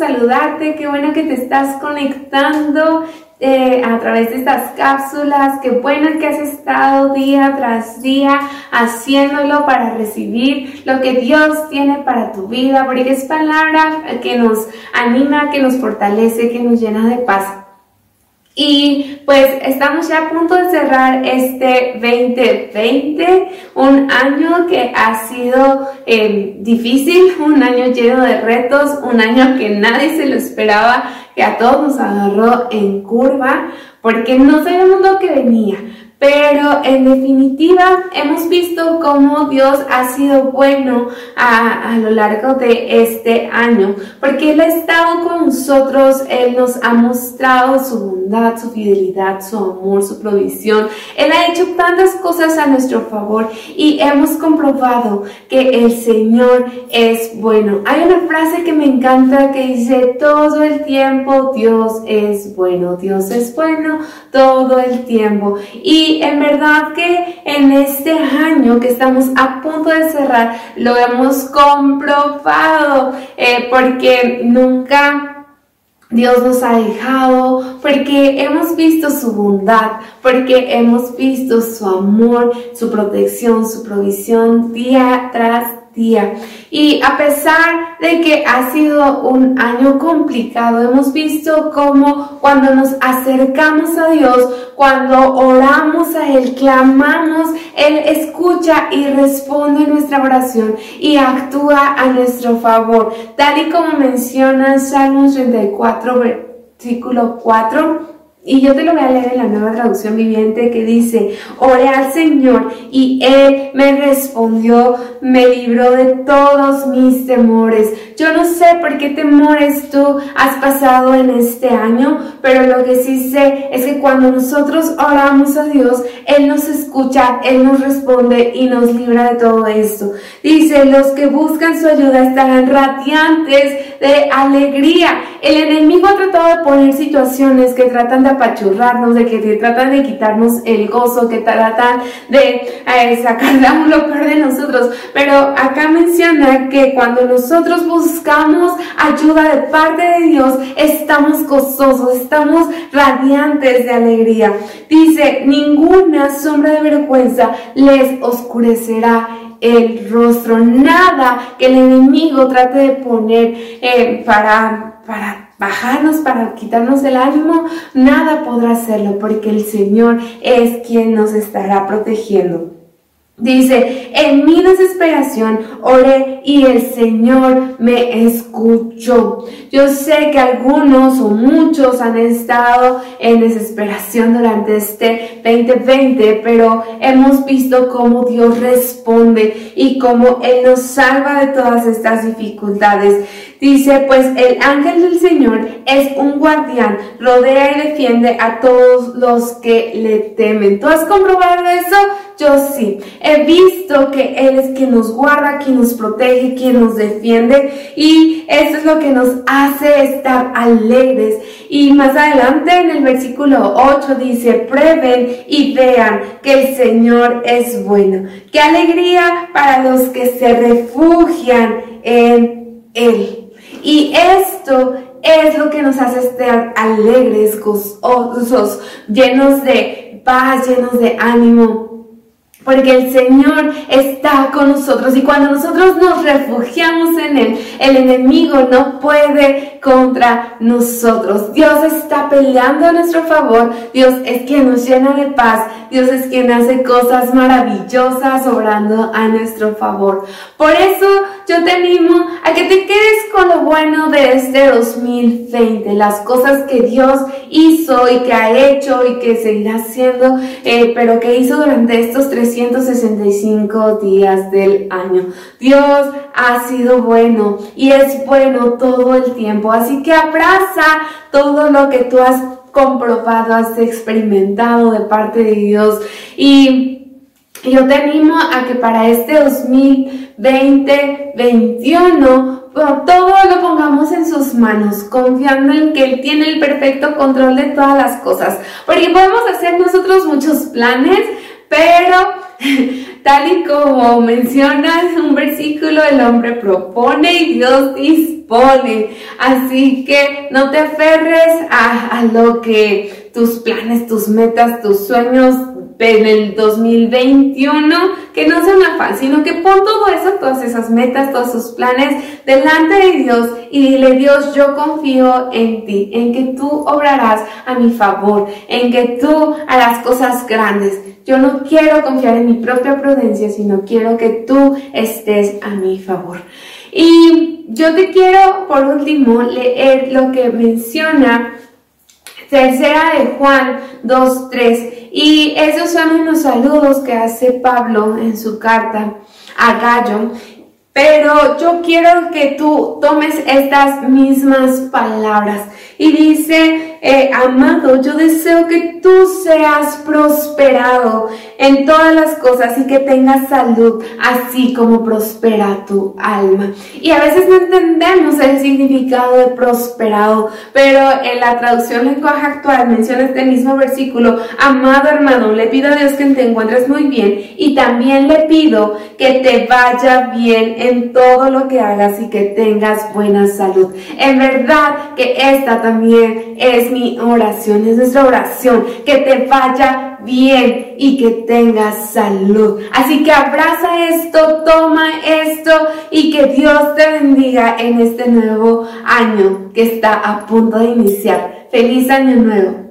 saludarte, qué bueno que te estás conectando eh, a través de estas cápsulas. Qué bueno que has estado día tras día haciéndolo para recibir lo que Dios tiene para tu vida, porque es palabra que nos anima, que nos fortalece, que nos llena de paz. Y pues estamos ya a punto de cerrar este 2020, un año que ha sido eh, difícil, un año lleno de retos, un año que nadie se lo esperaba, que a todos nos agarró en curva, porque no sabíamos lo que venía. Pero en definitiva hemos visto cómo Dios ha sido bueno a, lo largo de este año, porque Él ha estado con nosotros, Él nos ha mostrado su bondad, su fidelidad, su amor, su provisión. Él ha hecho tantas cosas a nuestro favor y hemos comprobado que el Señor es bueno. Hay una frase que me encanta que dice, todo el tiempo Dios es bueno, Dios es bueno todo el tiempo. Y en verdad que en este año que estamos a punto de cerrar, lo hemos comprobado, eh, porque nunca... Dios nos ha dejado porque hemos visto su bondad, porque hemos visto su amor, su protección, su provisión día tras Y a pesar de que ha sido un año complicado, hemos visto cómo cuando nos acercamos a Dios, cuando oramos a Él, clamamos, Él escucha y responde nuestra oración y actúa a nuestro favor. Tal y como menciona Salmos 34, versículo 4 y yo te lo voy a leer en la nueva traducción viviente que dice, oré al Señor y Él me respondió, me libró de todos mis temores. Yo no sé por qué temores tú has pasado en este año, pero lo que sí sé es que cuando nosotros oramos a Dios, Él nos escucha, Él nos responde y nos libra de todo esto. Dice, los que buscan su ayuda estarán radiantes de alegría. El enemigo ha tratado de poner situaciones que tratan de apachurrarnos, de que tratan de quitarnos el gozo, que tratan de eh, sacar lo peor de nosotros. Pero acá menciona que cuando nosotros buscamos ayuda de parte de Dios, estamos gozosos, estamos radiantes de alegría. Dice, ninguna sombra de vergüenza les oscurecerá el rostro, nada que el enemigo trate de poner eh, para, para bajarnos, para quitarnos el ánimo, nada podrá hacerlo porque el Señor es quien nos estará protegiendo. Dice, en mi desesperación oré y el Señor me escuchó. Yo sé que algunos o muchos han estado en desesperación durante este 2020, pero hemos visto cómo Dios responde y cómo Él nos salva de todas estas dificultades. Dice, pues el ángel del Señor es un guardián, rodea y defiende a todos los que le temen. ¿Tú has comprobado eso? Yo sí. He visto que Él es quien nos guarda, quien nos protege, quien nos defiende y eso es lo que nos hace estar alegres. Y más adelante en el versículo 8 dice, prueben y vean que el Señor es bueno. Qué alegría para los que se refugian en Él. Y esto es lo que nos hace estar alegres, gozosos, llenos de paz, llenos de ánimo. Porque el Señor está con nosotros y cuando nosotros nos refugiamos en Él, el enemigo no puede contra nosotros. Dios está peleando a nuestro favor. Dios es quien nos llena de paz. Dios es quien hace cosas maravillosas obrando a nuestro favor. Por eso yo te animo a que te quedes con lo bueno de este 2020, las cosas que Dios hizo y que ha hecho y que seguirá haciendo, eh, pero que hizo durante estos 365 días del año. Dios ha sido bueno y es bueno todo el tiempo, así que abraza todo lo que tú has comprobado, has experimentado de parte de Dios y yo te animo a que para este 2020, 2021, todo lo pongamos en sus manos, confiando en que Él tiene el perfecto control de todas las cosas. Porque podemos hacer nosotros muchos planes, pero tal y como mencionas un versículo, el hombre propone y Dios dispone. Así que no te aferres a, a lo que tus planes, tus metas, tus sueños en el 2021, que no sea una afán, sino que pon todo eso, todas esas metas, todos esos planes delante de Dios y dile, Dios, yo confío en ti, en que tú obrarás a mi favor, en que tú harás cosas grandes. Yo no quiero confiar en mi propia prudencia, sino quiero que tú estés a mi favor. Y yo te quiero, por último, leer lo que menciona Tercera de Juan 2.3. Y esos son unos saludos que hace Pablo en su carta a Gallo. Pero yo quiero que tú tomes estas mismas palabras y dice, eh, amado, yo deseo que tú seas prosperado en todas las cosas y que tengas salud, así como prospera tu alma. Y a veces no entendemos el significado de prosperado, pero en la traducción lenguaje actual menciona este mismo versículo, amado hermano, le pido a Dios que te encuentres muy bien y también le pido que te vaya bien en todo lo que hagas y que tengas buena salud. En verdad que esta también mi oración, es nuestra oración, que te vaya bien y que tengas salud. Así que abraza esto, toma esto y que Dios te bendiga en este nuevo año que está a punto de iniciar. Feliz año nuevo.